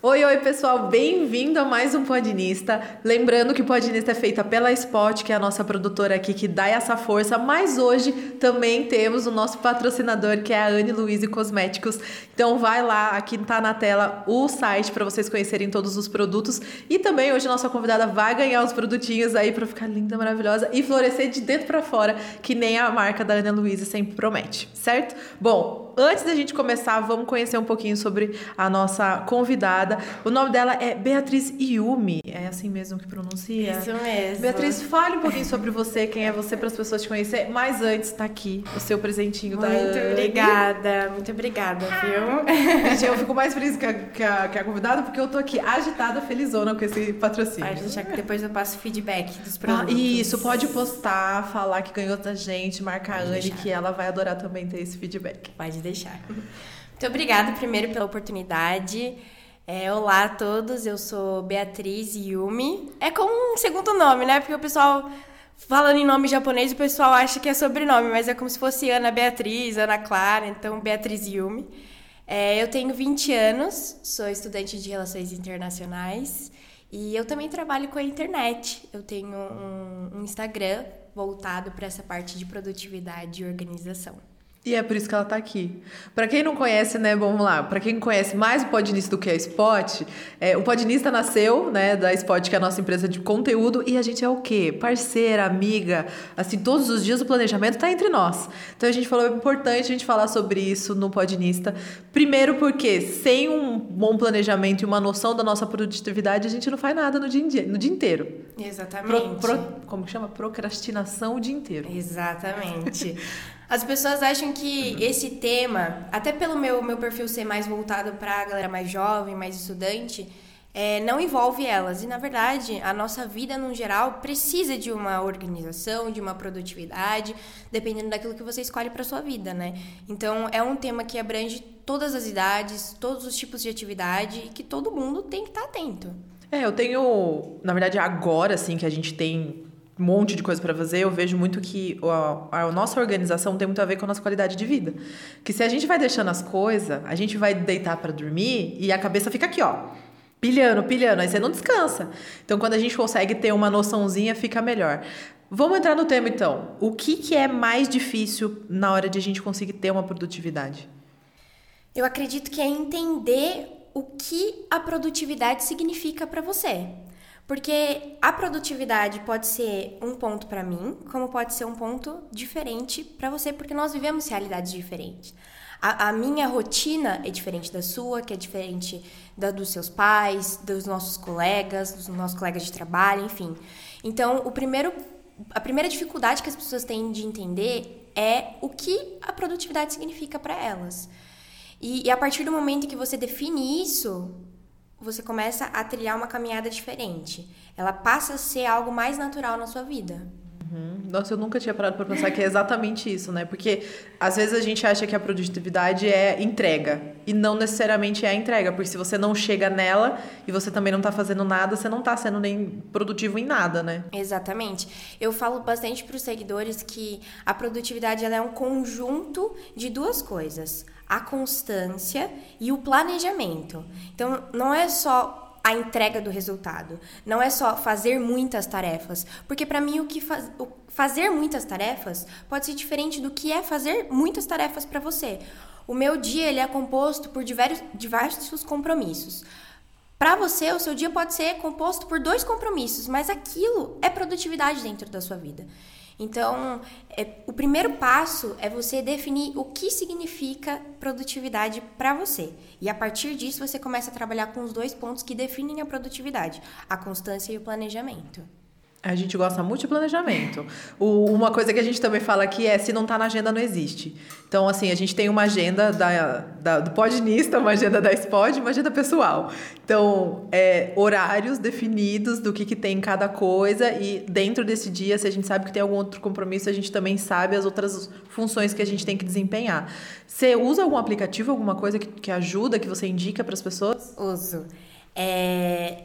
Oi, oi, pessoal, bem-vindo a mais um Podinista. Lembrando que o Podinista é feita pela Spot, que é a nossa produtora aqui que dá essa força, mas hoje também temos o nosso patrocinador, que é a Anne Luiz Cosméticos. Então vai lá, aqui tá na tela o site para vocês conhecerem todos os produtos e também hoje a nossa convidada vai ganhar os produtinhos aí para ficar linda, maravilhosa e florescer de dentro para fora, que nem a marca da Ana Luiz sempre promete, certo? Bom, Antes da gente começar, vamos conhecer um pouquinho sobre a nossa convidada. O nome dela é Beatriz Yumi. É assim mesmo que pronuncia? Isso mesmo. Beatriz, fale um pouquinho sobre você, quem é você, para as pessoas te conhecer. Mas antes, está aqui o seu presentinho muito da Muito obrigada, muito obrigada, viu? Gente, eu fico mais feliz que a, que a, que a convidada, porque eu tô aqui agitada, felizona com esse patrocínio. Pode deixar que depois eu passo feedback dos ah, produtos. Ah, isso, pode postar, falar que ganhou da gente, marcar a Anne, que ela vai adorar também ter esse feedback. Pode deixar deixar. Muito obrigada primeiro pela oportunidade. É, olá a todos, eu sou Beatriz Yumi. É como um segundo nome, né? Porque o pessoal, falando em nome japonês, o pessoal acha que é sobrenome, mas é como se fosse Ana Beatriz, Ana Clara, então Beatriz Yumi. É, eu tenho 20 anos, sou estudante de Relações Internacionais e eu também trabalho com a internet. Eu tenho um, um Instagram voltado para essa parte de produtividade e organização. E é por isso que ela está aqui. Para quem não conhece, né, vamos lá, para quem conhece mais o Podinista do que a Spot, é, o Podinista nasceu, né, da Spot, que é a nossa empresa de conteúdo, e a gente é o quê? Parceira, amiga, assim, todos os dias o planejamento está entre nós. Então a gente falou, é importante a gente falar sobre isso no Podinista. Primeiro porque sem um bom planejamento e uma noção da nossa produtividade, a gente não faz nada no dia, no dia inteiro. Exatamente. Pro, pro, como chama? Procrastinação o dia inteiro. Exatamente. As pessoas acham que esse tema, até pelo meu, meu perfil ser mais voltado para a galera mais jovem, mais estudante, é, não envolve elas. E, na verdade, a nossa vida, no geral, precisa de uma organização, de uma produtividade, dependendo daquilo que você escolhe para sua vida, né? Então, é um tema que abrange todas as idades, todos os tipos de atividade e que todo mundo tem que estar tá atento. É, eu tenho, na verdade, agora, assim, que a gente tem um monte de coisa para fazer, eu vejo muito que a, a, nossa organização tem muito a ver com a nossa qualidade de vida. Que se a gente vai deixando as coisas, a gente vai deitar para dormir e a cabeça fica aqui, ó. Pilhando, pilhando, aí você não descansa. Então, quando a gente consegue ter uma noçãozinha, fica melhor. Vamos entrar no tema, então. O que, que é mais difícil na hora de a gente conseguir ter uma produtividade? Eu acredito que é entender o que a produtividade significa para você. Porque a produtividade pode ser um ponto para mim, como pode ser um ponto diferente para você, porque nós vivemos realidades diferentes. A, a, minha rotina é diferente da sua, que é diferente da dos seus pais, dos nossos colegas, dos nossos colegas de trabalho, enfim. Então, o primeiro, a primeira dificuldade que as pessoas têm de entender é o que a produtividade significa para elas. E, e a partir do momento que você define isso, você começa a trilhar uma caminhada diferente. Ela passa a ser algo mais natural na sua vida. Uhum. Nossa, eu nunca tinha parado para pensar que é exatamente isso, né? Porque às vezes a gente acha que a produtividade é entrega e não necessariamente é a entrega, porque se você não chega nela e você também não está fazendo nada, você não está sendo nem produtivo em nada, né? Exatamente. Eu falo bastante para os seguidores que a produtividade ela é um conjunto de duas coisas a constância e o planejamento. Então, não é só a entrega do resultado, não é só fazer muitas tarefas, porque para mim o que faz, o fazer muitas tarefas pode ser diferente do que é fazer muitas tarefas para você. O meu dia ele é composto por diversos, diversos compromissos. Para você, o seu dia pode ser composto por dois compromissos, mas aquilo é produtividade dentro da sua vida. Então, é, o primeiro passo é você definir o que significa produtividade para você. E a partir disso, você começa a trabalhar com os dois pontos que definem a produtividade: a constância e o planejamento. A gente gosta muito de planejamento. O, uma coisa que a gente também fala aqui é se não está na agenda, não existe. Então, assim, a gente tem uma agenda da, da, do Podnista, uma agenda da Spod, uma agenda pessoal. Então, é, horários definidos do que, que tem em cada coisa e dentro desse dia, se a gente sabe que tem algum outro compromisso, a gente também sabe as outras funções que a gente tem que desempenhar. Você usa algum aplicativo, alguma coisa que, que ajuda, que você indica para as pessoas? Uso. É...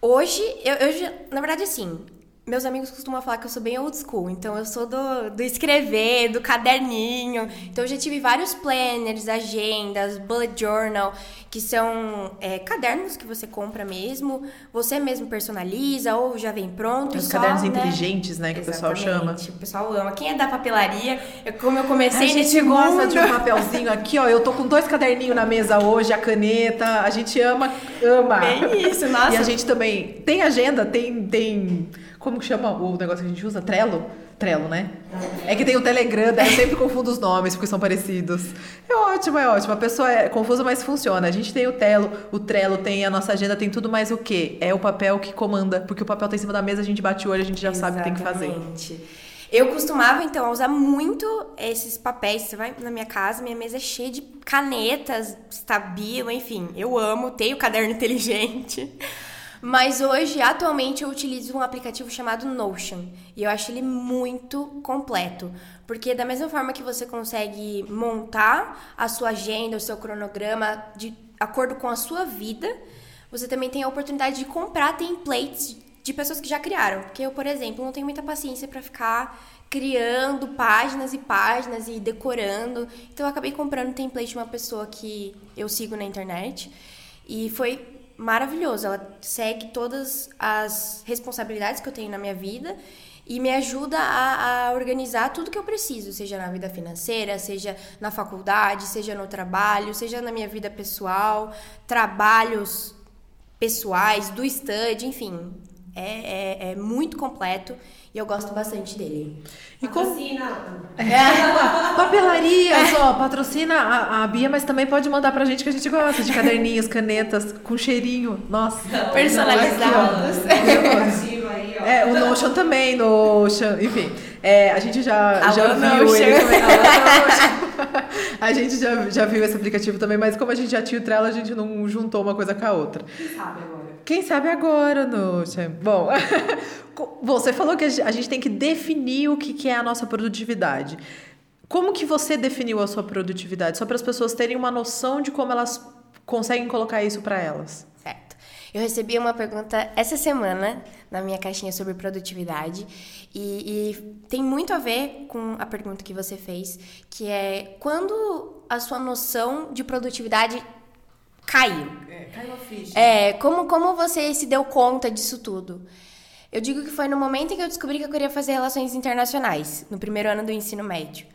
Hoje, eu, eu, na verdade, assim, meus amigos costumam falar que eu sou bem old school, então eu sou do, do escrever, do caderninho. Então eu já tive vários planners, agendas, bullet journal, que são é, cadernos que você compra mesmo, você mesmo personaliza ou já vem pronto. Os só, cadernos né? inteligentes, né, que Exatamente. o pessoal chama. O pessoal ama. Quem é da papelaria, eu, como eu comecei A gente nesse gosta mundo... de um papelzinho aqui, ó. Eu tô com dois caderninhos na mesa hoje, a caneta. A gente ama, ama. Bem isso, nossa. E a gente também tem agenda, tem, tem. Como que chama o negócio que a gente usa? Trello? Trello, né? É que tem o Telegram, daí eu sempre confundo os nomes porque são parecidos. É ótimo, é ótimo. A pessoa é confusa, mas funciona. A gente tem o Trello, o Trello tem a nossa agenda, tem tudo mais o quê? É o papel que comanda, porque o papel tá em cima da mesa, a gente bate o olho, a gente já sabe o que tem que fazer. Exatamente. Eu costumava, então, usar muito esses papéis. Você vai na minha casa, minha mesa é cheia de canetas, estabilo, enfim. Eu amo, tenho caderno inteligente. Mas hoje, atualmente, eu utilizo um aplicativo chamado Notion. E eu acho ele muito completo. Porque da mesma forma que você consegue montar a sua agenda, o seu cronograma de acordo com a sua vida, você também tem a oportunidade de comprar templates de pessoas que já criaram. Porque eu, por exemplo, não tenho muita paciência para ficar criando páginas e páginas e decorando. Então eu acabei comprando um template de uma pessoa que eu sigo na internet e foi maravilhoso. Ela segue todas as responsabilidades que eu tenho na minha vida e me ajuda a, a, organizar tudo que eu preciso, seja na vida financeira, seja na faculdade, seja no trabalho, seja na minha vida pessoal, trabalhos pessoais, do study, enfim. É, é, é muito completo e eu gosto bastante dele. E. Patrocina. É, papelarias, ó, patrocina a, a Bia, mas também pode mandar pra gente que a gente gosta de caderninhos, canetas, com cheirinho. Nossa. Personalizados. É, o Notion também, Notion, enfim. É, a gente já, Alô, já viu ele também. A gente já, já viu esse aplicativo também, mas como a gente já tinha o Trello, a gente não juntou uma coisa com a outra. Quem sabe agora? Quem sabe agora, Notion. Bom, você falou que a gente tem que definir o que que é a nossa produtividade. Como que você definiu a sua produtividade? Só para as pessoas terem uma noção de como elas conseguem colocar isso para elas. Certo. Eu recebi uma pergunta essa semana na minha caixinha sobre produtividade e, e, tem muito a ver com a pergunta que você fez, que é quando a sua noção de produtividade caiu. Caiu a ficha. É, como, como você se deu conta disso tudo? Eu digo que foi no momento em que eu descobri que eu queria fazer relações internacionais, no primeiro ano do ensino médio.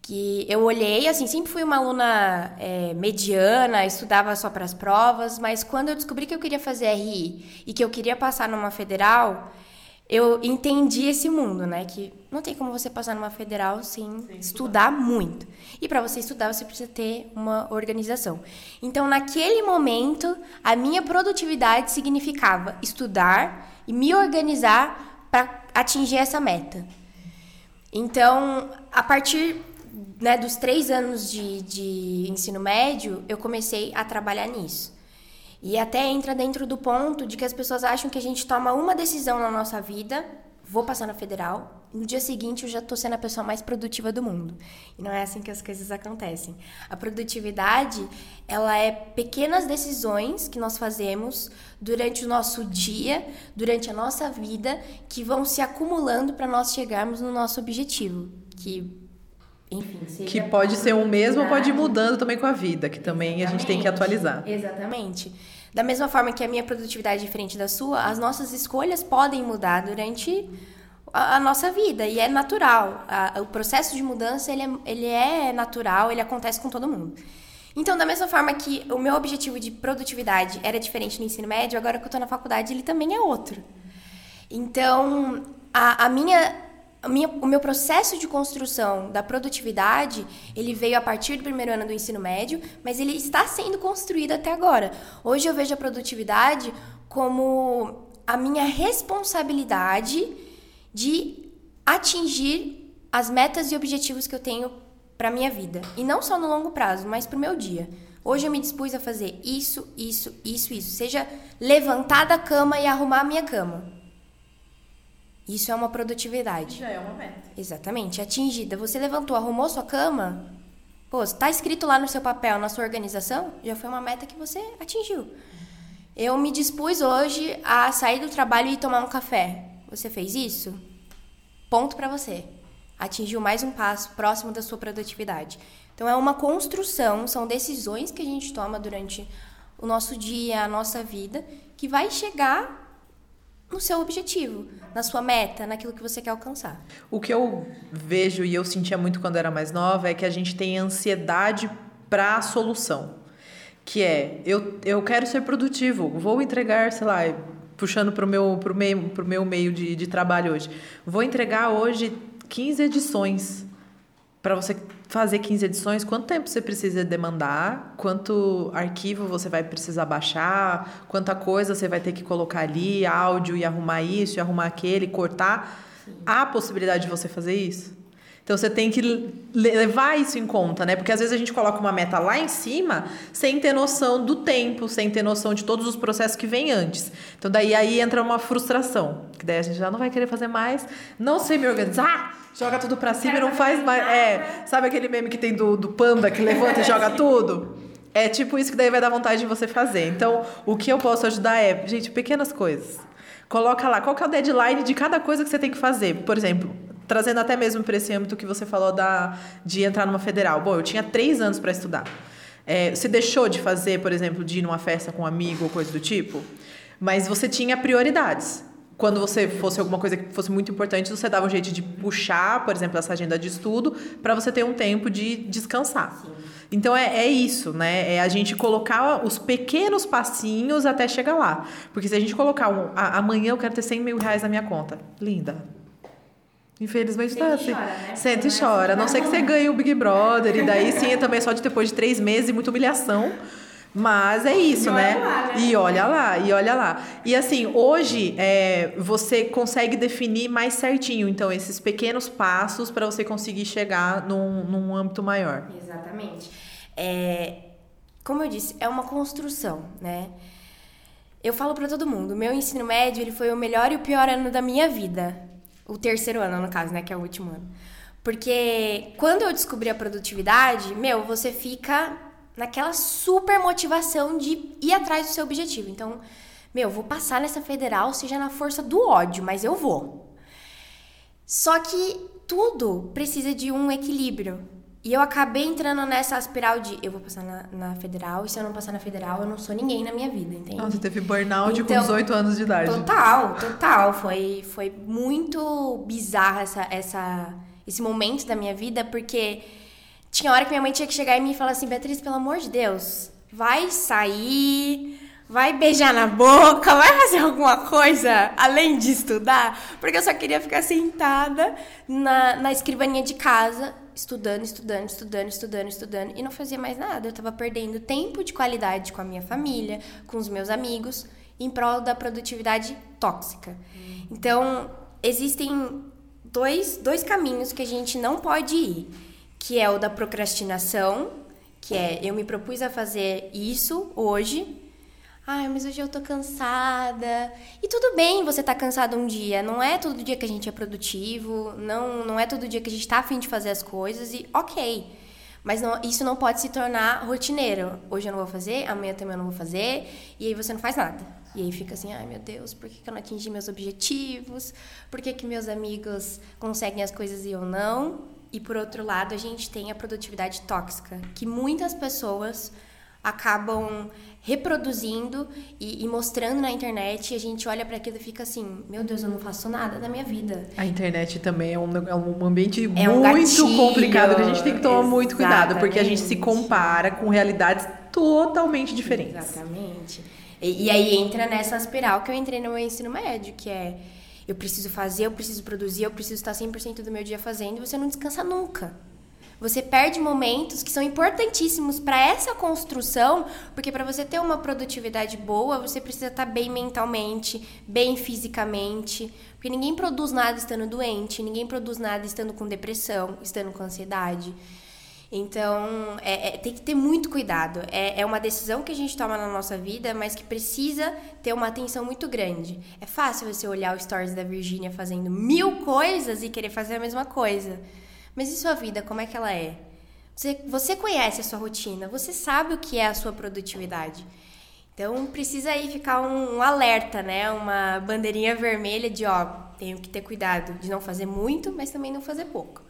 Que eu olhei, assim, sempre fui uma aluna é, mediana, estudava só para as provas, mas quando eu descobri que eu queria fazer RI e que eu queria passar numa federal, eu entendi esse mundo, né? Que não tem como você passar numa federal sem, sem estudar muito. E para você estudar, você precisa ter uma organização. Então, naquele momento, a minha produtividade significava estudar e me organizar para atingir essa meta. Então, a partir né, dos três anos de, de ensino médio, eu comecei a trabalhar nisso. E até entra dentro do ponto de que as pessoas acham que a gente toma uma decisão na nossa vida, vou passar na federal, no dia seguinte eu já estou sendo a pessoa mais produtiva do mundo. E não é assim que as coisas acontecem. A produtividade, ela é pequenas decisões que nós fazemos durante o nosso dia, durante a nossa vida, que vão se acumulando para nós chegarmos no nosso objetivo, que enfim, Que pode ser o mesmo ou pode ir mudando também com a vida, que também a gente tem que atualizar. Exatamente. Da mesma forma que a minha produtividade é diferente da sua, as nossas escolhas podem mudar durante a, a nossa vida e é natural. A- o processo de mudança ele é, ele é natural, ele acontece com todo mundo. Então, da mesma forma que o meu objetivo de produtividade era diferente no ensino médio, agora que eu estou na faculdade, ele também é outro. Então, a, a minha, minha- o meu processo de construção da produtividade, ele veio a partir do primeiro ano do ensino médio, mas ele está sendo construído até agora. Hoje eu vejo a produtividade como a minha responsabilidade de atingir as metas e objetivos que eu tenho para minha vida. E não só no longo prazo, mas para o meu dia. Hoje eu me dispus a fazer isso, isso, isso, isso. Seja levantar da cama e arrumar a minha cama. Isso é uma produtividade. Já é uma meta. Exatamente, atingida. Você levantou, arrumou sua cama, pô, está escrito lá no seu papel, na sua organização, já foi uma meta que você atingiu. Eu me dispus hoje a sair do trabalho e tomar um café. Você fez isso? Ponto para você. Atingiu mais um passo próximo da sua produtividade. Então é uma construção, são decisões que a gente toma durante o nosso dia, a nossa vida, que vai chegar no seu objetivo, na sua meta, naquilo que você quer alcançar. O que eu vejo e eu sentia muito quando era mais nova é que a gente tem ansiedade para a solução. Que é, eu, eu quero ser produtivo, vou entregar, sei lá, puxando para o meu, pro meio, pro meu meio de, de trabalho hoje. Vou entregar hoje 15 edições. Para você fazer 15 edições, quanto tempo você precisa demandar? Quanto arquivo você vai precisar baixar? Quanta coisa você vai ter que colocar ali, áudio e arrumar isso e arrumar aquele, cortar? Há possibilidade de você fazer isso? Então você tem que levar isso em conta, né? Porque às vezes a gente coloca uma meta lá em cima sem ter noção do tempo, sem ter noção de todos os processos que vêm antes. Então daí aí entra uma frustração, que daí a gente já não vai querer fazer mais, não sei me organizar, joga tudo para cima e não faz mais. É, sabe aquele meme que tem do, do panda que levanta e joga tudo? É tipo isso que daí vai dar vontade de você fazer. Então, o que eu posso ajudar é, gente, pequenas coisas. Coloca lá, qual que é o deadline de cada coisa que você tem que fazer. Por exemplo, trazendo até mesmo para esse âmbito que você falou da, de entrar numa federal. Bom, eu tinha três anos para estudar. É, você deixou de fazer, por exemplo, de ir numa festa com um amigo ou coisa do tipo, mas você tinha prioridades. Quando você fosse alguma coisa que fosse muito importante, você dava um jeito de puxar, por exemplo, essa agenda de estudo, para você ter um tempo de descansar. Sim. Então é, é isso, né? É a gente colocar os pequenos passinhos até chegar lá. Porque se a gente colocar um, a, amanhã eu quero ter 100 mil reais na minha conta, linda. Infelizmente Sente tá assim. Chora, né? Sente e chora. A não ser que você ganhe o Big Brother. E daí sim é também só de depois de três meses e muita humilhação. Mas é isso, e né? Lá, né? E olha lá, e olha lá. E assim, hoje é, você consegue definir mais certinho, então, esses pequenos passos para você conseguir chegar num, num âmbito maior. Exatamente. É, como eu disse, é uma construção, né? Eu falo para todo mundo, meu ensino médio ele foi o melhor e o pior ano da minha vida. O terceiro ano, no caso, né? Que é o último ano. Porque quando eu descobri a produtividade, meu, você fica naquela super motivação de ir atrás do seu objetivo. Então, meu, vou passar nessa federal, seja na força do ódio, mas eu vou. Só que tudo precisa de um equilíbrio. E eu acabei entrando nessa espiral de eu vou passar na, na, federal e se eu não passar na federal, eu não sou ninguém na minha vida, entende? Nossa, teve burnout então, com 18 anos de idade. Total, total. Foi, foi muito bizarro essa, essa, esse momento da minha vida, porque tinha hora que minha mãe tinha que chegar em mim e falar assim, Beatriz, pelo amor de Deus, vai sair vai beijar na boca, vai fazer alguma coisa além de estudar, porque eu só queria ficar sentada na, na escrivaninha de casa, estudando, estudando, estudando, estudando, estudando, e não fazia mais nada. Eu estava perdendo tempo de qualidade com a minha família, com os meus amigos, em prol da produtividade tóxica. Então, existem dois, dois caminhos que a gente não pode ir, que é o da procrastinação, que é eu me propus a fazer isso hoje, Ai, mas hoje eu tô cansada. E tudo bem você tá cansado um dia. Não é todo dia que a gente é produtivo. Não, não é todo dia que a gente tá afim de fazer as coisas. E ok. Mas não, isso não pode se tornar rotineiro. Hoje eu não vou fazer, amanhã também eu não vou fazer. E aí você não faz nada. E aí fica assim, ai meu Deus, por que, que eu não atingi meus objetivos? Por que, que meus amigos conseguem as coisas e eu não? E por outro lado, a gente tem a produtividade tóxica, que muitas pessoas acabam reproduzindo e, e, mostrando na internet, e a gente olha para aquilo e fica assim: meu Deus, eu não faço nada da minha vida. A internet também é um, é um ambiente é um muito gatilho, complicado que a gente tem que tomar muito cuidado, porque a gente se compara com realidades totalmente diferentes. Exatamente. E, e aí entra nessa espiral que eu entrei no meu ensino médio, que é eu preciso fazer, eu preciso produzir, eu preciso estar 100% do meu dia fazendo, você não descansa nunca. Você perde momentos que são importantíssimos para essa construção, porque para você ter uma produtividade boa, você precisa estar bem mentalmente, bem fisicamente, porque ninguém produz nada estando doente, ninguém produz nada estando com depressão, estando com ansiedade. Então, é, é, tem que ter muito cuidado. É, é uma decisão que a gente toma na nossa vida, mas que precisa ter uma atenção muito grande. É fácil você olhar o stories da Virgínia fazendo mil coisas e querer fazer a mesma coisa. Mas e sua vida, como é que ela é? Você, você conhece a sua rotina, você sabe o que é a sua produtividade. Então precisa aí ficar um, um alerta, né? Uma bandeirinha vermelha de ó, tenho que ter cuidado de não fazer muito, mas também não fazer pouco.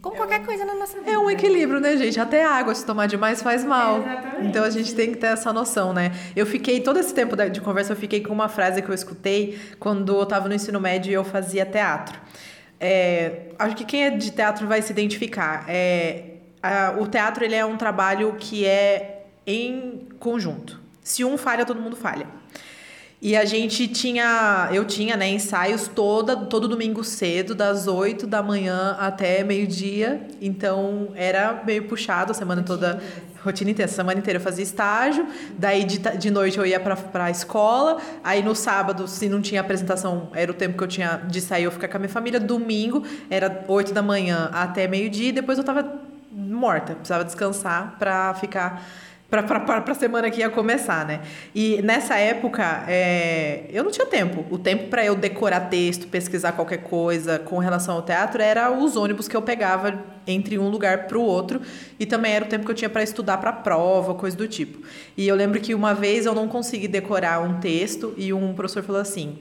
Como qualquer coisa na nossa vida. É um equilíbrio, né, gente? Até água, se tomar demais, faz mal. Exatamente. Então a gente tem que ter essa noção, né? Eu fiquei, todo esse tempo de conversa, eu fiquei com uma frase que eu escutei quando eu tava no ensino médio e eu fazia teatro. É, acho que quem é de teatro vai se identificar. É, a- o teatro ele é um trabalho que é em conjunto. Se um falha, todo mundo falha. E a gente tinha, eu tinha, né, ensaios toda, todo domingo cedo, das 8 da manhã até meio-dia. Então era meio puxado a semana toda, rotina inteira. A semana inteira eu fazia estágio, daí de, de noite eu ia pra, pra escola. Aí no sábado, se não tinha apresentação, era o tempo que eu tinha de sair eu ficar com a minha família. Domingo era 8 da manhã até meio-dia, e depois eu tava morta, precisava descansar pra ficar para a semana que ia começar, né? E nessa época, é, eu não tinha tempo. O tempo para eu decorar texto, pesquisar qualquer coisa com relação ao teatro era os ônibus que eu pegava entre um lugar para o outro e também era o tempo que eu tinha para estudar para prova, coisa do tipo. E eu lembro que uma vez eu não consegui decorar um texto e um professor falou assim: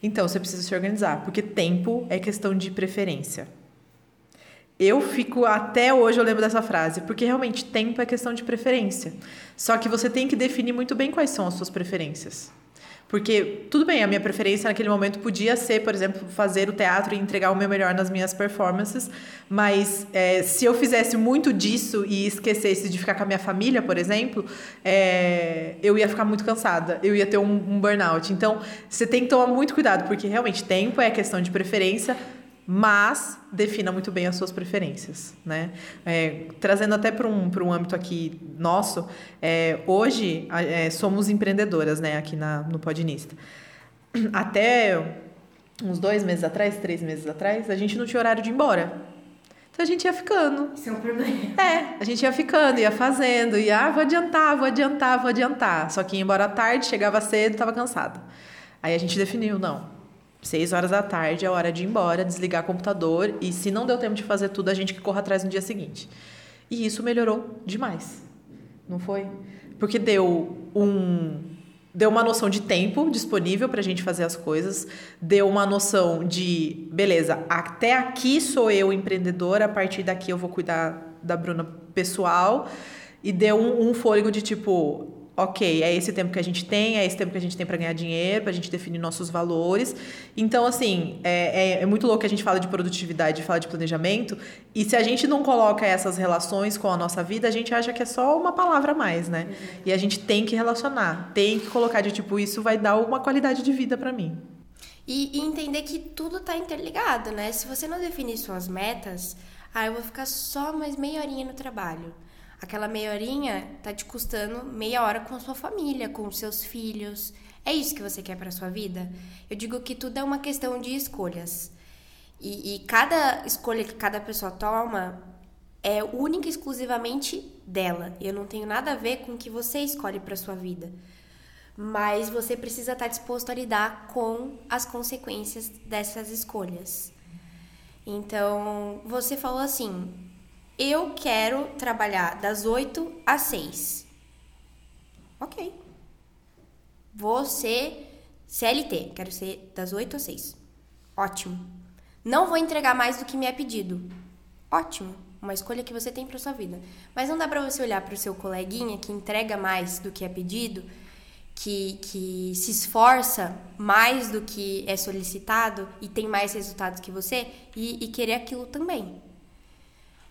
"Então, você precisa se organizar, porque tempo é questão de preferência". Eu fico até hoje eu lembro dessa frase, porque realmente tempo é questão de preferência. Só que você tem que definir muito bem quais são as suas preferências. Porque tudo bem, a minha preferência naquele momento podia ser, por exemplo, fazer o teatro e entregar o meu melhor nas minhas performances, mas é, se eu fizesse muito disso e esquecesse de ficar com a minha família, por exemplo, é, eu ia ficar muito cansada, eu ia ter um, um burnout. Então, você tem que tomar muito cuidado, porque realmente tempo é questão de preferência, mas defina muito bem as suas preferências, né? É, trazendo até para um, um âmbito aqui nosso, é, hoje é, somos empreendedoras, né? Aqui na, no Podinista. Até uns dois meses atrás, três meses atrás, a gente não tinha horário de ir embora. Então a gente ia ficando. Isso é um problema. É, a gente ia ficando, ia fazendo, ia, ah, vou adiantar, vou adiantar, vou adiantar. Só que ia embora tarde, chegava cedo, estava cansada. Aí a gente definiu, não. Seis horas da tarde é hora de ir embora, desligar o computador e se não deu tempo de fazer tudo, a gente que corra atrás no dia seguinte. E isso melhorou demais. Não foi? Porque deu um deu uma noção de tempo disponível para a gente fazer as coisas, deu uma noção de, beleza, até aqui sou eu empreendedora, a partir daqui eu vou cuidar da Bruna pessoal, e deu um, um fôlego de tipo, ok, é esse tempo que a gente tem, é esse tempo que a gente tem para ganhar dinheiro, para a gente definir nossos valores. Então, assim, é, é, é muito louco que a gente fala de produtividade, fala de planejamento, e se a gente não coloca essas relações com a nossa vida, a gente acha que é só uma palavra a mais, né? E a gente tem que relacionar, tem que colocar de tipo, isso vai dar uma qualidade de vida para mim. E, e entender que tudo tá interligado, né? Se você não definir suas metas, ah, eu vou ficar só mais meia horinha no trabalho. Aquela meia horinha tá te custando meia hora com a sua família, com os seus filhos. É isso que você quer para sua vida? Eu digo que tudo é uma questão de escolhas. E, e cada escolha que cada pessoa toma é única e exclusivamente dela. Eu não tenho nada a ver com o que você escolhe para sua vida. Mas você precisa estar disposto a lidar com as consequências dessas escolhas. Então, você falou assim: eu quero trabalhar das 8 às 6. Ok. Ser CLT, quero ser das 8 às 6. Ótimo. Não vou entregar mais do que me é pedido. Ótimo. Uma escolha que você tem para sua vida. Mas não dá para você olhar para o seu coleguinha que entrega mais do que é pedido, que, que se esforça mais do que é solicitado e tem mais resultados que você e, e querer aquilo também.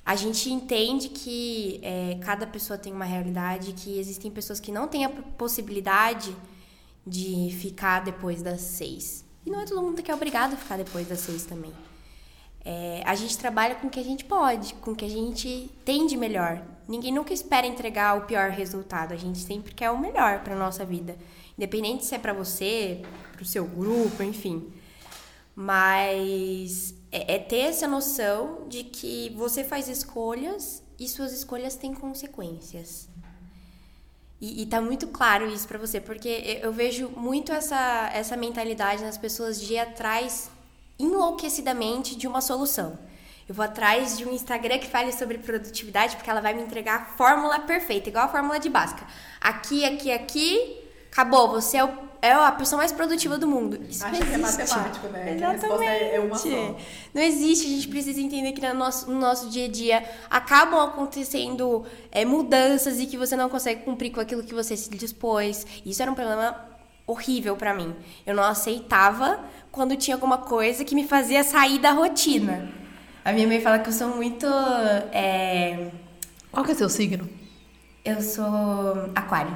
A gente entende que é, cada pessoa tem uma realidade, que existem pessoas que não têm a possibilidade de ficar depois das seis. E não é todo mundo que é obrigado a ficar depois das seis também. É, a gente trabalha com o que a gente pode, com o que a gente tem de melhor. Ninguém nunca espera entregar o pior resultado. A gente sempre quer o melhor para nossa vida, independente se é para você, para o seu grupo, enfim. Mas é, é ter essa noção de que você faz escolhas e suas escolhas têm consequências. E, e tá muito claro isso para você, porque eu, vejo muito essa, essa mentalidade nas pessoas de ir atrás enlouquecidamente de uma solução. Eu vou atrás de um Instagram que fale sobre produtividade, porque ela vai me entregar a fórmula perfeita, igual a fórmula de Bhaskara. Aqui, aqui, aqui, acabou. Você é o, é a pessoa mais produtiva do mundo. Isso Acha que é existe. matemático, né? A Exatamente. resposta é uma só. Não existe. A gente precisa entender que no nosso, no nosso dia a dia acabam acontecendo é, mudanças e que você não consegue cumprir com aquilo que você se dispôs. Isso era um problema horrível pra mim. Eu não aceitava quando tinha alguma coisa que me fazia sair da rotina. A minha mãe fala que eu sou muito. é, Qual que é seu signo? eu sou aquário.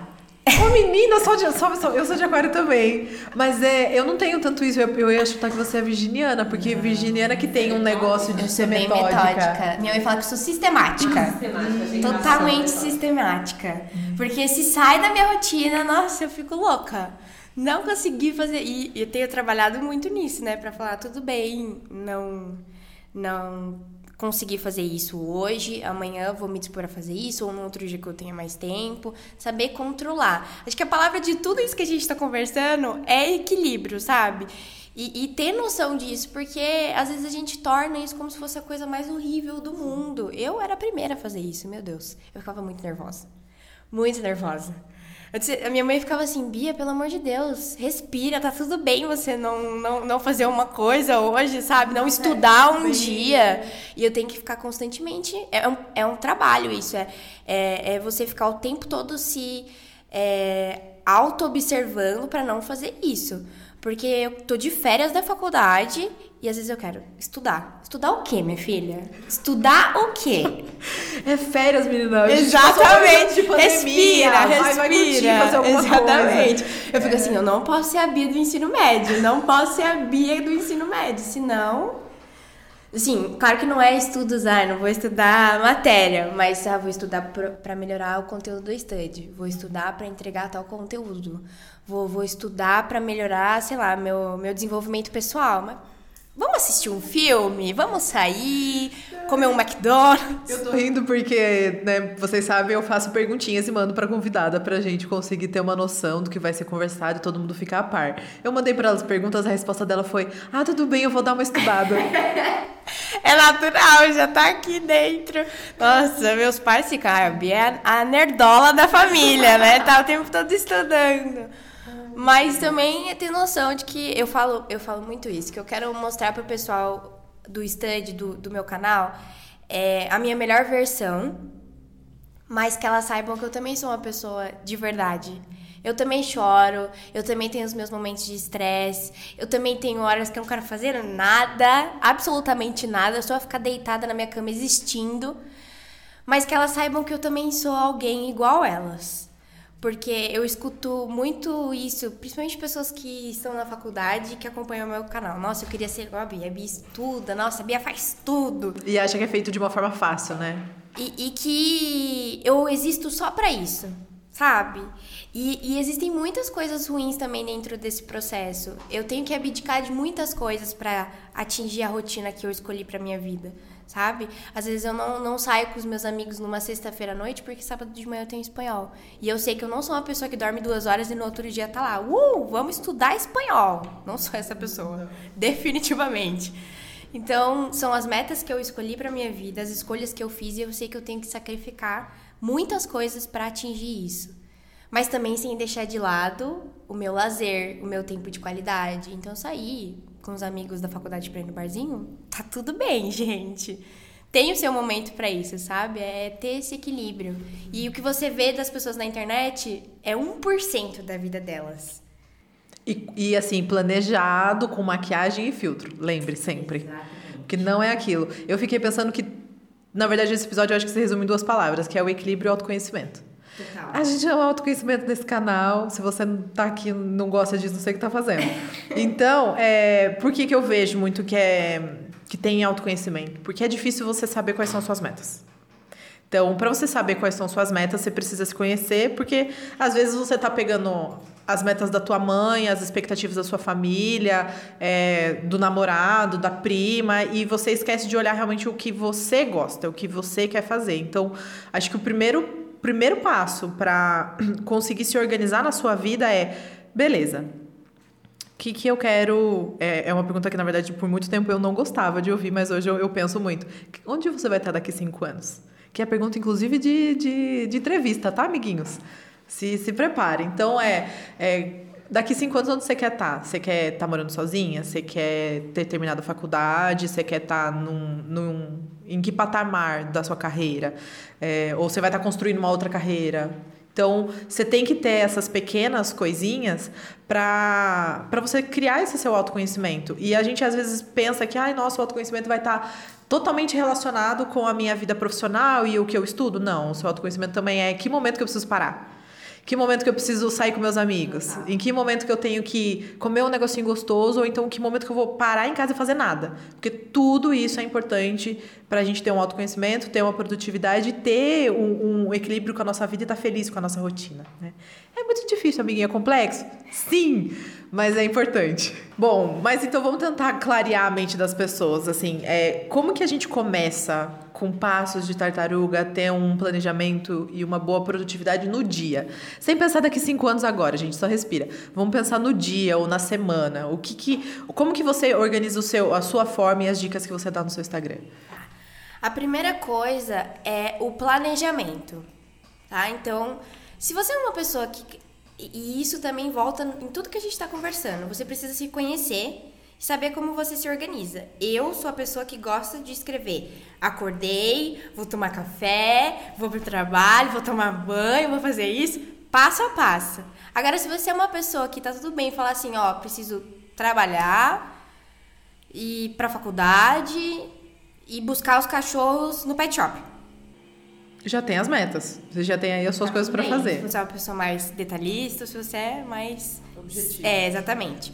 Ô, menina, só de, só, só- eu sou de aquário também. Mas é, eu não tenho tanto isso. Eu, eu ia chutar que você é virginiana, porque virginiana que tem um negócio de Eu ser sou bem metódica. metódica. Minha mãe fala que eu sou sistemática. Sistemática. Totalmente sistemática. Porque se sai da minha rotina, nossa, eu fico louca. Não consegui fazer. E eu tenho trabalhado muito nisso, né? Pra falar, tudo bem, não, não consegui fazer isso hoje, amanhã vou me dispor a fazer isso, ou no outro dia que eu tenha mais tempo. Saber controlar. Acho que a palavra de tudo isso que a gente tá conversando é equilíbrio, sabe? E, e ter noção disso, porque às vezes a gente torna isso como se fosse a coisa mais horrível do mundo. Eu era a primeira a fazer isso, meu Deus. Eu ficava muito nervosa. Muito nervosa. Disse- A minha mãe ficava assim, Bia, pelo amor de Deus, respira, tá tudo bem você não, não, não fazer uma coisa hoje, sabe? Não estudar um dia. E eu tenho que ficar constantemente. É um, é um trabalho isso. É, é, é você ficar o tempo todo se é, auto-observando pra não fazer isso. Porque eu tô de férias da faculdade e às vezes eu quero estudar. Estudar o quê, minha filha? Estudar o quê? É férias, menina. Exatamente. pandemia. Respira, Vai- respira. vai curtir, fazer alguma Exatamente. coisa. Eu fico assim, eu não posso ser a Bia do ensino médio. Não posso ser a Bia do ensino médio. Senão. Assim, claro que não é estudos, ah, não vou estudar matéria, mas ah, vou estudar pra melhorar o conteúdo do study. Vou estudar pra entregar tal conteúdo. Vou, vou estudar pra melhorar, sei lá, meu, meu desenvolvimento pessoal. Mas vamos assistir um filme? Vamos sair? Comer um McDonald's? Eu tô rindo porque, né, vocês sabem, eu faço perguntinhas e mando pra convidada pra gente conseguir ter uma noção do que vai ser conversado e todo mundo ficar a par. Eu mandei pra ela as perguntas, a resposta dela foi: Ah, tudo bem, eu vou dar uma estudada. É natural, já tá aqui dentro. Nossa, meus pais ficam, ah, Bia é a nerdola da família, né? Tá o tempo todo estudando. Mas também é ter noção de que eu falo, eu falo muito isso, que eu quero mostrar pro pessoal do study, do, do meu canal, é, a minha melhor versão, mas que elas saibam que eu também sou uma pessoa de verdade. Eu também choro, eu também tenho os meus momentos de estresse, eu também tenho horas que eu não quero fazer nada, absolutamente nada, só ficar deitada na minha cama existindo. Mas que elas saibam que eu também sou alguém igual elas. Porque eu escuto muito isso, principalmente pessoas que estão na faculdade e que acompanham o meu canal. Nossa, eu queria ser igual a Bia. A Bia estuda, nossa, a Bia faz tudo. e acha que é feito de uma forma fácil, né? E, e que eu existo só pra isso, sabe? E, e existem muitas coisas ruins também dentro desse processo. Eu tenho que abdicar de muitas coisas pra atingir a rotina que eu escolhi pra minha vida, sabe? Às vezes eu não, não saio com os meus amigos numa sexta-feira à noite porque sábado de manhã eu tenho espanhol. E eu sei que eu não sou uma pessoa que dorme duas horas e no outro dia tá lá, uh, vamos estudar espanhol. Não sou essa pessoa, definitivamente. Então, são as metas que eu escolhi pra minha vida, as escolhas que eu fiz e eu sei que eu tenho que sacrificar muitas coisas pra atingir isso. Mas também sem deixar de lado o meu lazer, o meu tempo de qualidade. Então, sair com os amigos da faculdade pra ir no barzinho, tá tudo bem, gente. Tem o seu momento pra isso, sabe? É ter esse equilíbrio. E o que você vê das pessoas na internet é 1% da vida delas. E, e, assim, planejado com maquiagem e filtro. Lembre sempre. Que não é aquilo. Eu fiquei pensando que, na verdade, esse episódio eu acho que se resume em duas palavras, que é o equilíbrio e o autoconhecimento. Total. A gente ama autoconhecimento nesse canal. Se você não tá aqui não gosta disso, não sei o que tá fazendo. Então, é, por que, que eu vejo muito que, é, que tem autoconhecimento? Porque é difícil você saber quais são as suas metas. Então, para você saber quais são suas metas, você precisa se conhecer, porque às vezes você tá pegando as metas da tua mãe, as expectativas da sua família, é, do namorado, da prima, e você esquece de olhar realmente o que você gosta, o que você quer fazer. Então, acho que o primeiro, primeiro passo para conseguir se organizar na sua vida é: beleza, o que, que eu quero? É, é uma pergunta que, na verdade, por muito tempo eu não gostava de ouvir, mas hoje eu, eu penso muito. Onde você vai estar daqui cinco anos? Que é a pergunta, inclusive, de, de, de entrevista, tá, amiguinhos? Se, se prepare. Então, é, é Daqui cinco anos, onde você quer estar? Você quer estar morando sozinha? Você quer ter terminado a faculdade? Você quer estar num, num, em que patamar da sua carreira? É, ou você vai estar construindo uma outra carreira? Então, você tem que ter essas pequenas coisinhas para você criar esse seu autoconhecimento. E a gente às vezes pensa que, ai, nosso autoconhecimento vai estar totalmente relacionado com a minha vida profissional e o que eu estudo. Não, o seu autoconhecimento também é que momento que eu preciso parar que momento que eu preciso sair com meus amigos? Em que momento que eu tenho que comer um negocinho gostoso? Ou então, que momento que eu vou parar em casa e fazer nada? Porque tudo isso é importante para a gente ter um autoconhecimento, ter uma produtividade, ter um, um equilíbrio com a nossa vida e estar tá feliz com a nossa rotina. Né? É muito difícil, amiguinha, é complexo? Sim, mas é importante. Bom, mas então vamos tentar clarear a mente das pessoas. Assim, é, como que a gente começa com passos de tartaruga, ter um planejamento e uma boa produtividade no dia. Sem pensar daqui cinco anos agora, gente, só respira. Vamos pensar no dia ou na semana. O que, que como que você organiza o seu, a sua forma e as dicas que você dá no seu Instagram? A primeira coisa é o planejamento, tá? Então, se você é uma pessoa que e isso também volta em tudo que a gente está conversando. Você precisa se conhecer saber como você se organiza. Eu sou a pessoa que gosta de escrever. Acordei, vou tomar café, vou pro trabalho, vou tomar banho, vou fazer isso, passo a passo. Agora, se você é uma pessoa que tá tudo bem, falar assim, ó, preciso trabalhar, ir pra faculdade e buscar os cachorros no pet shop. Já tem as metas. Você já tem aí as suas coisas para fazer. Se você é uma pessoa mais detalhista, se você é mais. Objetivo. É, exatamente.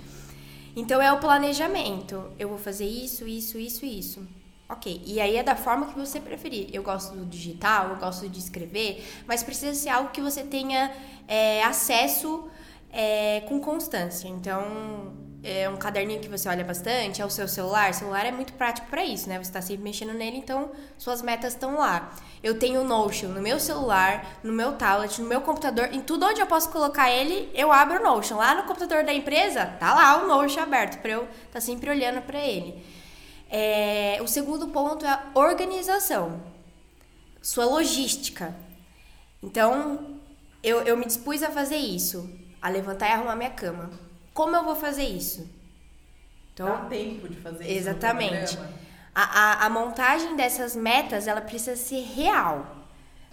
Então é o planejamento. Eu vou fazer isso, isso, isso isso. Ok, e aí é da forma que você preferir. Eu gosto do digital, eu gosto de escrever, mas precisa ser algo que você tenha é, acesso é, com constância. Então, é um caderninho que você olha bastante, é o seu celular. O celular é muito prático para isso, né? Você está sempre mexendo nele, então suas metas estão lá. Eu tenho o Notion no meu celular, no meu tablet, no meu computador, em tudo onde eu posso colocar ele, eu abro o Notion. Lá no computador da empresa, tá lá o Notion aberto para eu estar tá sempre olhando para ele. É, o segundo ponto é a organização, sua logística. Então, eu, eu me dispus a fazer isso, a levantar e arrumar minha cama como eu vou fazer isso? Então, Dá tempo de fazer isso. Exatamente. A, a, a montagem dessas metas, ela precisa ser real.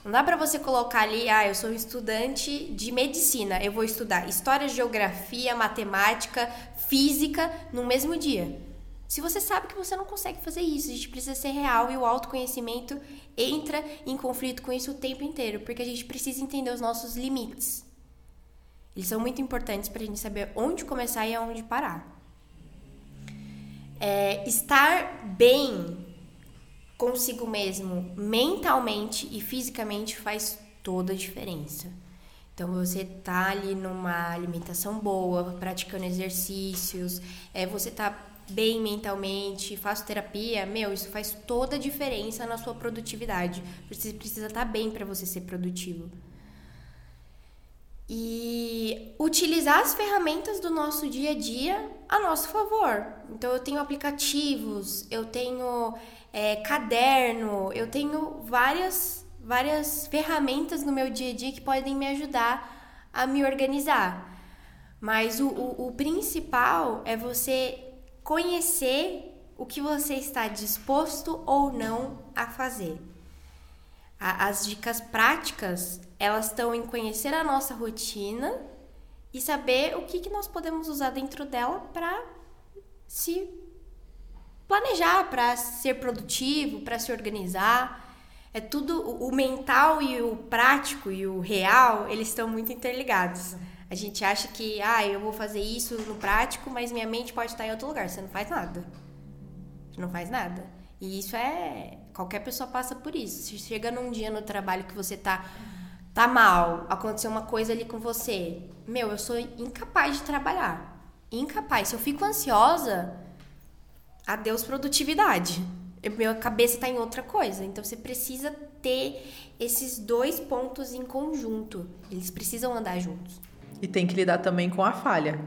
Não dá para você colocar ali, ah, eu sou um estudante de medicina, eu vou estudar história, geografia, matemática, física no mesmo dia. Se você sabe que você não consegue fazer isso, a gente precisa ser real e o autoconhecimento entra em conflito com isso o tempo inteiro, porque a gente precisa entender os nossos limites. Eles são muito importantes para a gente saber onde começar e aonde parar. É, estar bem consigo mesmo, mentalmente e fisicamente, faz toda a diferença. Então, você tá ali numa alimentação boa, praticando exercícios, é, você tá bem mentalmente, faço terapia, meu, isso faz toda a diferença na sua produtividade. Você precisa estar tá bem para você ser produtivo e utilizar as ferramentas do nosso dia a dia a nosso favor. Então, eu tenho aplicativos, eu tenho é, caderno, eu tenho várias, várias ferramentas no meu dia a dia que podem me ajudar a me organizar. Mas o, o, o principal é você conhecer o que você está disposto ou não a fazer. As dicas práticas elas estão em conhecer a nossa rotina e saber o que, que nós podemos usar dentro dela para se planejar, para ser produtivo, para se organizar. É tudo o mental e o prático e o real, eles estão muito interligados. A gente acha que, ah, eu vou fazer isso no prático, mas minha mente pode estar em outro lugar. Você não faz nada. Você não faz nada. E isso é. Qualquer pessoa passa por isso. Se chega num dia no trabalho que você tá tá mal, aconteceu uma coisa ali com você, meu, eu sou incapaz de trabalhar. Incapaz. Se eu fico ansiosa, adeus produtividade. Minha cabeça tá em outra coisa. Então você precisa ter esses dois pontos em conjunto. Eles precisam andar juntos. E tem que lidar também com a falha.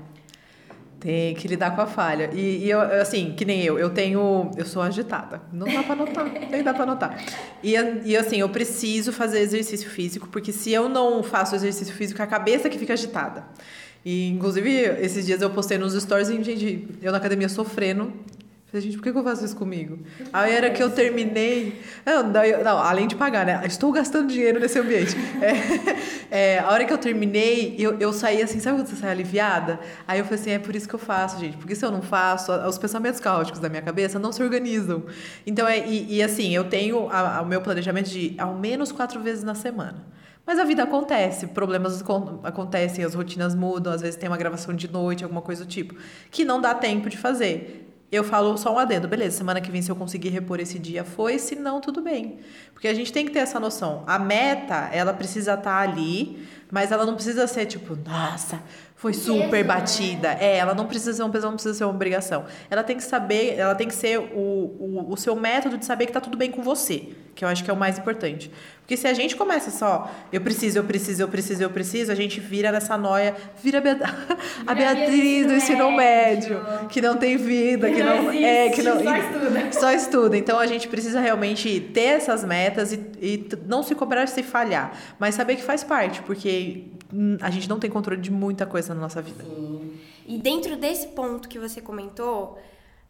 Tem que lidar com a falha. E, e, eu, assim, que nem eu, eu tenho. Eu sou agitada. Não dá pra notar. nem dá pra notar. E, e assim, eu preciso fazer exercício físico, porque se eu não faço exercício físico, é a cabeça que fica agitada. E, inclusive, esses dias eu postei nos stories e, gente, eu na academia sofrendo. Falei, gente, por que eu faço isso comigo? Aí era que eu terminei. Não, não, além de pagar, né? Estou gastando dinheiro nesse ambiente. É, é, a hora que eu terminei, eu, eu saí assim, sabe quando você sai aliviada? Aí eu falei assim, é por isso que eu faço, gente. Porque se eu não faço, os pensamentos caóticos da minha cabeça não se organizam. Então, é, e, e assim, eu tenho a- a- o meu planejamento de ao menos quatro vezes na semana. Mas a vida acontece, problemas acon- acontecem, as rotinas mudam, às vezes tem uma gravação de noite, alguma coisa do tipo, que não dá tempo de fazer. Eu falo só um adendo, beleza, semana que vem se eu conseguir repor esse dia foi, se não, tudo bem. Porque a gente tem que ter essa noção. A meta, ela precisa estar ali, mas ela não precisa ser tipo, nossa, foi super batida. É, ela não precisa ser um peso, não precisa ser uma obrigação. Ela tem que saber, ela tem que ser o, o, o seu método de saber que tá tudo bem com você, que eu acho que é o mais importante. Porque se a gente começa só, eu preciso, eu preciso, eu preciso, eu preciso, a gente vira nessa noia, vira a, Bea- a Beatriz do ensino médio, que não tem vida, que não, é, que não só estuda. só estuda. Então a gente precisa realmente ter essas metas e, e não se cobrar se falhar, mas saber que faz parte, porque a gente não tem controle de muita coisa na nossa vida. E dentro desse ponto que você comentou,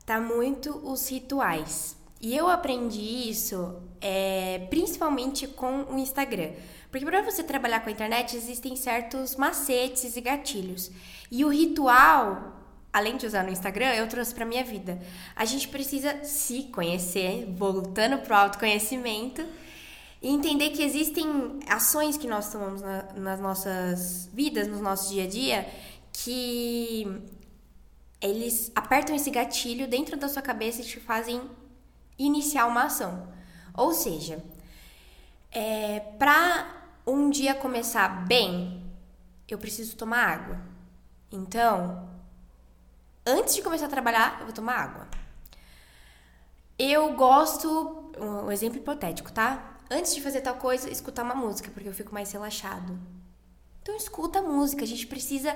tá muito os rituais. E eu aprendi isso é, principalmente com o Instagram. Porque para você trabalhar com a internet existem certos macetes e gatilhos. E o ritual, além de usar no Instagram, eu trouxe para minha vida. A gente precisa se conhecer, voltando pro autoconhecimento, e entender que existem ações que nós tomamos na- nas nossas vidas, no nosso dia a dia, que eles apertam esse gatilho dentro da sua cabeça e te fazem iniciar uma ação. Ou seja, é, para um dia começar bem, eu preciso tomar água. Então, antes de começar a trabalhar, eu vou tomar água. Eu gosto, um exemplo hipotético, tá? Antes de fazer tal coisa, escutar uma música, porque eu fico mais relaxado. Então escuta a música, a gente precisa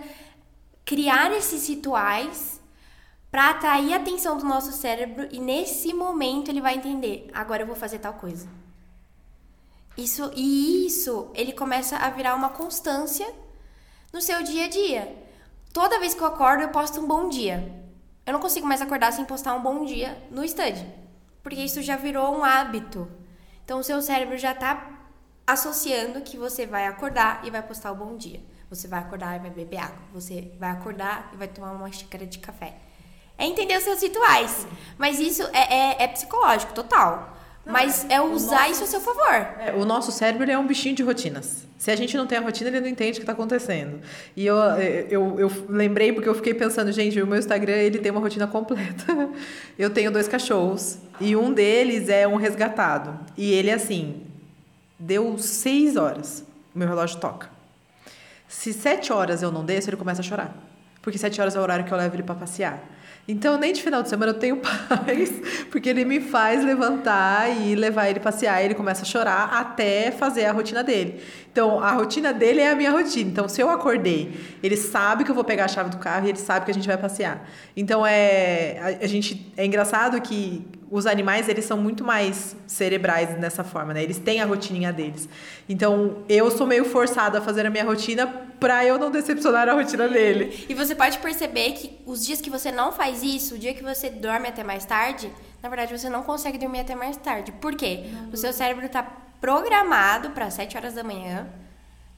criar esses rituais para atrair a atenção do nosso cérebro e nesse momento ele vai entender, agora eu vou fazer tal coisa. Isso e isso, ele começa a virar uma constância no seu dia a dia. Toda vez que eu acordo, eu posto um bom dia. Eu não consigo mais acordar sem postar um bom dia no study, porque isso já virou um hábito. Então o seu cérebro já tá associando que você vai acordar e vai postar o bom dia. Você vai acordar e vai beber água. Você vai acordar e vai tomar uma xícara de café. É entender os seus rituais. Mas isso é, é- é psicológico, total. Mas é usar isso a seu favor. É, o nosso cérebro é um bichinho de rotinas. Se a gente não tem a rotina, ele não entende o que está acontecendo. E eu, eu, eu lembrei porque eu fiquei pensando, gente, o meu Instagram ele tem uma rotina completa. Eu tenho dois cachorros e um deles é um resgatado. E ele, assim, deu seis horas, o meu relógio toca. Se sete horas eu não desço, ele começa a chorar. Porque sete horas é o horário que eu levo ele para passear. Então, nem de final de semana eu tenho paz, porque ele me faz levantar e levar ele passear. Ele começa a chorar até fazer a rotina dele. Então, a rotina dele é a minha rotina. Então, se eu acordei, ele sabe que eu vou pegar a chave do carro e ele sabe que a gente vai passear. Então, é, a, a gente, é engraçado que os animais, eles são muito mais cerebrais nessa forma, né? Eles têm a rotininha deles. Então, eu sou meio forçada a fazer a minha rotina pra eu não decepcionar a rotina dele. E você pode perceber que os dias que você não faz isso, o dia que você dorme até mais tarde, na verdade você não consegue dormir até mais tarde. Por quê? O seu cérebro está programado para 7 horas da manhã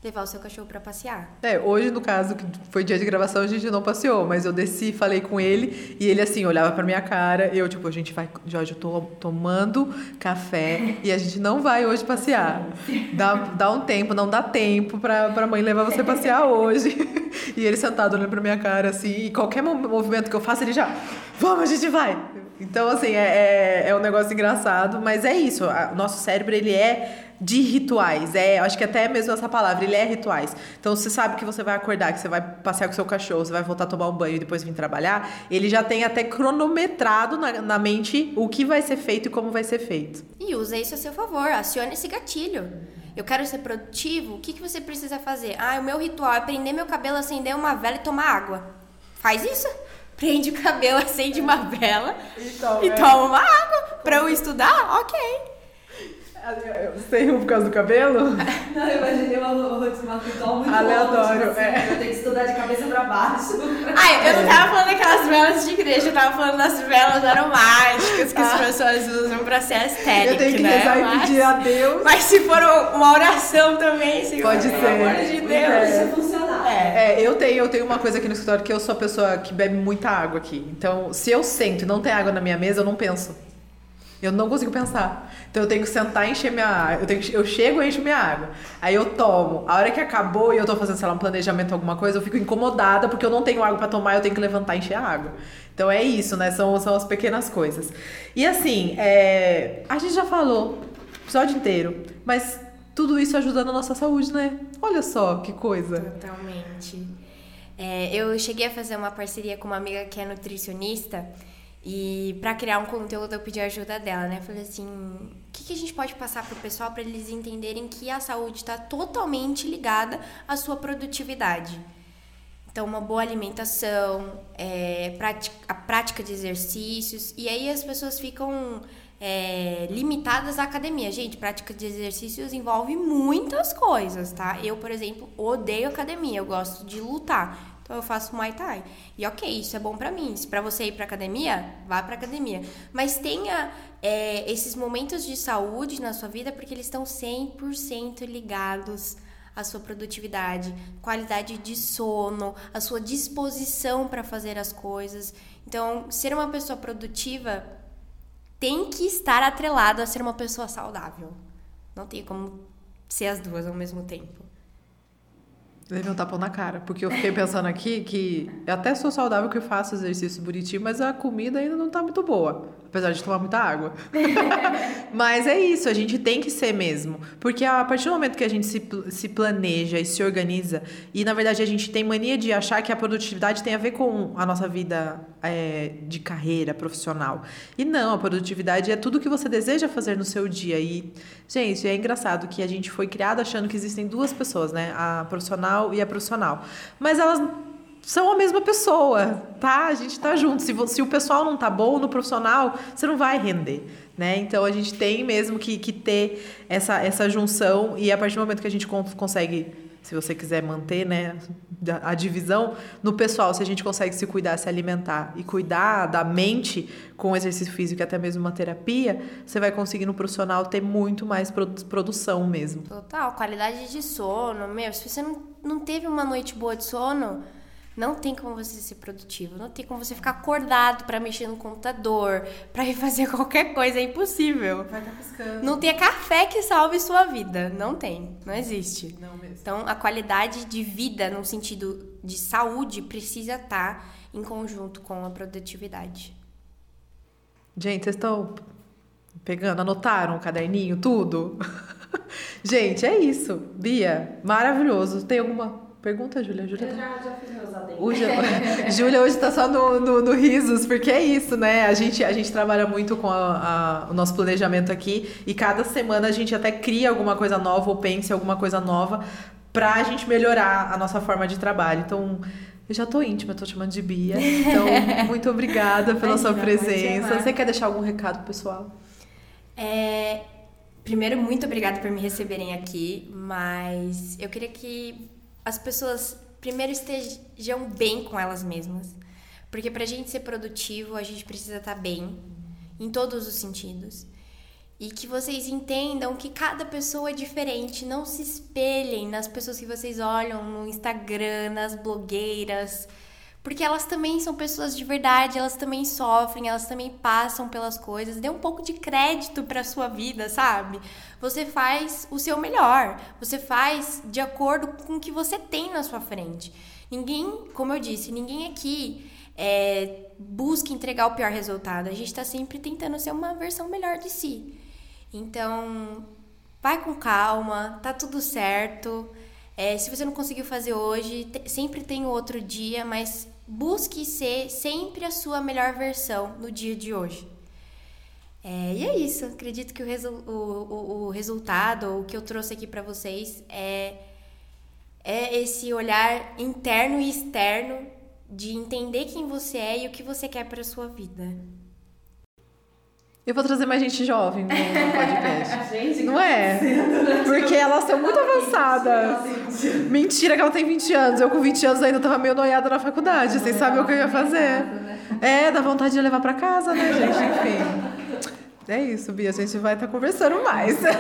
levar o seu cachorro para passear. É, hoje, no caso, que foi dia de gravação, a gente não passeou, mas eu desci, falei com ele, e ele assim, olhava pra minha cara, eu, tipo, a gente vai, Jorge, eu tô tomando café e a gente não vai hoje passear. Dá, dá um tempo, não dá tempo pra, pra mãe levar você passear hoje. E ele sentado olhando pra minha cara, assim, e qualquer mo- movimento que eu faço, ele já, vamos, a gente vai. Então, assim, é, é, é um negócio engraçado, mas é isso, o nosso cérebro, ele é de rituais. É, eu acho que até mesmo essa palavra, ele é rituais. Então, você sabe que você vai acordar, que você vai passear com o seu cachorro, você vai voltar a tomar um banho e depois vir trabalhar. Ele já tem até cronometrado na, na mente o que vai ser feito e como vai ser feito. E usa isso a seu favor, acione esse gatilho. Eu quero ser produtivo, o que, que você precisa fazer? Ah, o meu ritual é prender meu cabelo, acender uma vela e tomar água. Faz isso. Prende o cabelo, acende uma vela e toma uma água. Pra eu estudar? Ok. Você riu por causa do cabelo? Não, eu imaginei uma rotina espiritual muito Aleatório, tipo assim, é. Eu tenho que estudar de cabeça pra baixo. Ai, eu não tava falando daquelas velas de igreja, eu tava falando das velas aromáticas que as pessoas usam pra ser estética, Ah. Eu tenho que né? rezar e Mas- pedir a Deus. Mas se for uma oração também, Senhor, Pode pelo ser. amor de Deus. é funcionar. É. É, eu tenho, eu tenho uma coisa aqui no escritório que eu sou a pessoa que bebe muita água aqui. Então, se eu sento e não tem água na minha mesa, eu não penso. Eu não consigo pensar. Então eu tenho que sentar e encher minha água. Eu, tenho que- eu chego e encho minha água. Aí eu tomo. A hora que acabou e eu tô fazendo, sei lá, um planejamento, alguma coisa, eu fico incomodada porque eu não tenho água pra tomar, eu tenho que levantar e encher a água. Então é isso, né? São, são as pequenas coisas. E assim, é, a gente já falou o episódio inteiro, mas tudo isso ajuda na nossa saúde, né? Olha só que coisa. Totalmente. É, eu cheguei a fazer uma parceria com uma amiga que é nutricionista e para criar um conteúdo eu pedi a ajuda dela, né? Falei assim, o que, que a gente pode passar pro pessoal para eles entenderem que a saúde está totalmente ligada à sua produtividade. Então, uma boa alimentação, é, a prática de exercícios. E aí as pessoas ficam é, limitadas à academia. Gente, prática de exercícios envolve muitas coisas, tá? Eu, por exemplo, odeio academia. Eu gosto de lutar. Então, eu faço Muay Thai. E ok, isso é bom pra mim. Se pra você ir pra academia, vá pra academia. Mas tenha é, esses momentos de saúde na sua vida porque eles estão 100% ligados a sua produtividade, qualidade de sono, a sua disposição para fazer as coisas. Então, ser uma pessoa produtiva tem que estar atrelado a ser uma pessoa saudável. Não tem como ser as duas ao mesmo tempo. Levei um tapão na cara, porque eu fiquei pensando aqui que eu até sou saudável que eu faço exercício bonitinho, mas a comida ainda não tá muito boa, apesar de tomar muita água. mas é isso, a gente tem que ser mesmo, porque a partir do momento que a gente se, se planeja e se organiza, e na verdade a gente tem mania de achar que a produtividade tem a ver com a nossa vida é, de carreira profissional. E não, a produtividade é tudo que você deseja fazer no seu dia. E, gente, é engraçado que a gente foi criado achando que existem duas pessoas, né? A profissional e a profissional. Mas elas são a mesma pessoa, tá? A gente tá junto. Se, se o pessoal não tá bom no profissional, você não vai render. Né? Então a gente tem mesmo que, que ter essa, essa junção e a partir do momento que a gente con- consegue, se você quiser manter né, a divisão, no pessoal, se a gente consegue se cuidar, se alimentar e cuidar da mente com exercício físico e até mesmo uma terapia, você vai conseguir no profissional ter muito mais produ- produção mesmo. Total, qualidade de sono, meu, se você não, não teve uma noite boa de sono, não tem como você ser produtivo, não tem como você ficar acordado pra mexer no computador, pra ir fazer qualquer coisa, é impossível. Vai estar piscando. Não tem café que salve sua vida, não tem, não existe. Não mesmo. Então, a qualidade de vida, no sentido de saúde, precisa estar em conjunto com a produtividade. Gente, vocês estão pegando, anotaram o caderninho, tudo? Gente, é isso. Bia, maravilhoso. Tem alguma pergunta, Júlia? Júlia Eu tá- já, já fiz meus. Hoje, Júlia hoje tá só no, no, no risos, porque é isso, né? A gente, a gente trabalha muito com a- a- o nosso planejamento aqui e cada semana a gente até cria alguma coisa nova ou pensa em alguma coisa nova pra gente melhorar a nossa forma de trabalho. Então, eu já tô íntima, tô te chamando de Bia. Então, muito obrigada pela sua presença. Você quer deixar algum recado pro pessoal? É, primeiro, muito obrigada por me receberem aqui, mas eu queria que as pessoas primeiro estejam bem com elas mesmas. Porque pra gente ser produtivo, a gente precisa estar bem em todos os sentidos. E que vocês entendam que cada pessoa é diferente. Não se espelhem nas pessoas que vocês olham no Instagram, nas blogueiras. Porque elas também são pessoas de verdade, elas também sofrem, elas também passam pelas coisas. Dê um pouco de crédito pra sua vida, sabe? Você faz o seu melhor. Você faz de acordo com o que você tem na sua frente. Ninguém, como eu disse, ninguém aqui é, busca entregar o pior resultado. A gente tá sempre tentando ser uma versão melhor de si. Então, vai com calma, tá tudo certo. É, se você não conseguiu fazer hoje, sempre tem outro dia, mas busque ser sempre a sua melhor versão no dia de hoje. É, e é isso. Acredito que o, resu- o, o, o resultado, o que eu trouxe aqui pra vocês, é, é esse olhar interno e externo de entender quem você é e o que você quer pra sua vida. Eu vou trazer mais gente jovem no podcast. Gente, Não é? Porque elas são muito avançadas. Mentira que ela tem 20 anos. Eu com 20 anos ainda tava meio noiada na faculdade. Vocês sabem o que eu ia fazer. É, dá vontade de levar pra casa, né, gente? Enfim. É isso, Bia. A gente vai estar conversando mais.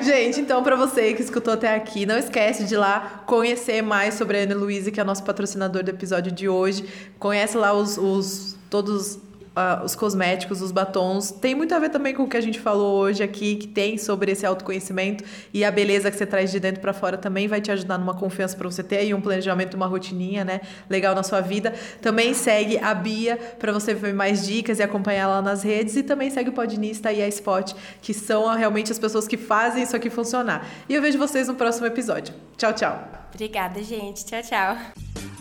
Gente, então para você que escutou até aqui, não esquece de ir lá conhecer mais sobre a Ana Luísa, que é nosso patrocinador do episódio de hoje. Conhece lá os, os todos ah, os cosméticos, os batons. Tem muito a ver também com o que a gente falou hoje aqui, que tem sobre esse autoconhecimento e a beleza que você traz de dentro para fora também vai te ajudar numa confiança para você ter aí um planejamento, uma rotininha, né, legal na sua vida. Também segue a Bia para você ver mais dicas e acompanhar lá nas redes e também segue o Podinista e a Spot, que são realmente as pessoas que fazem isso aqui funcionar. E eu vejo vocês no próximo episódio. Tchau, tchau. Obrigada, gente. Tchau, tchau.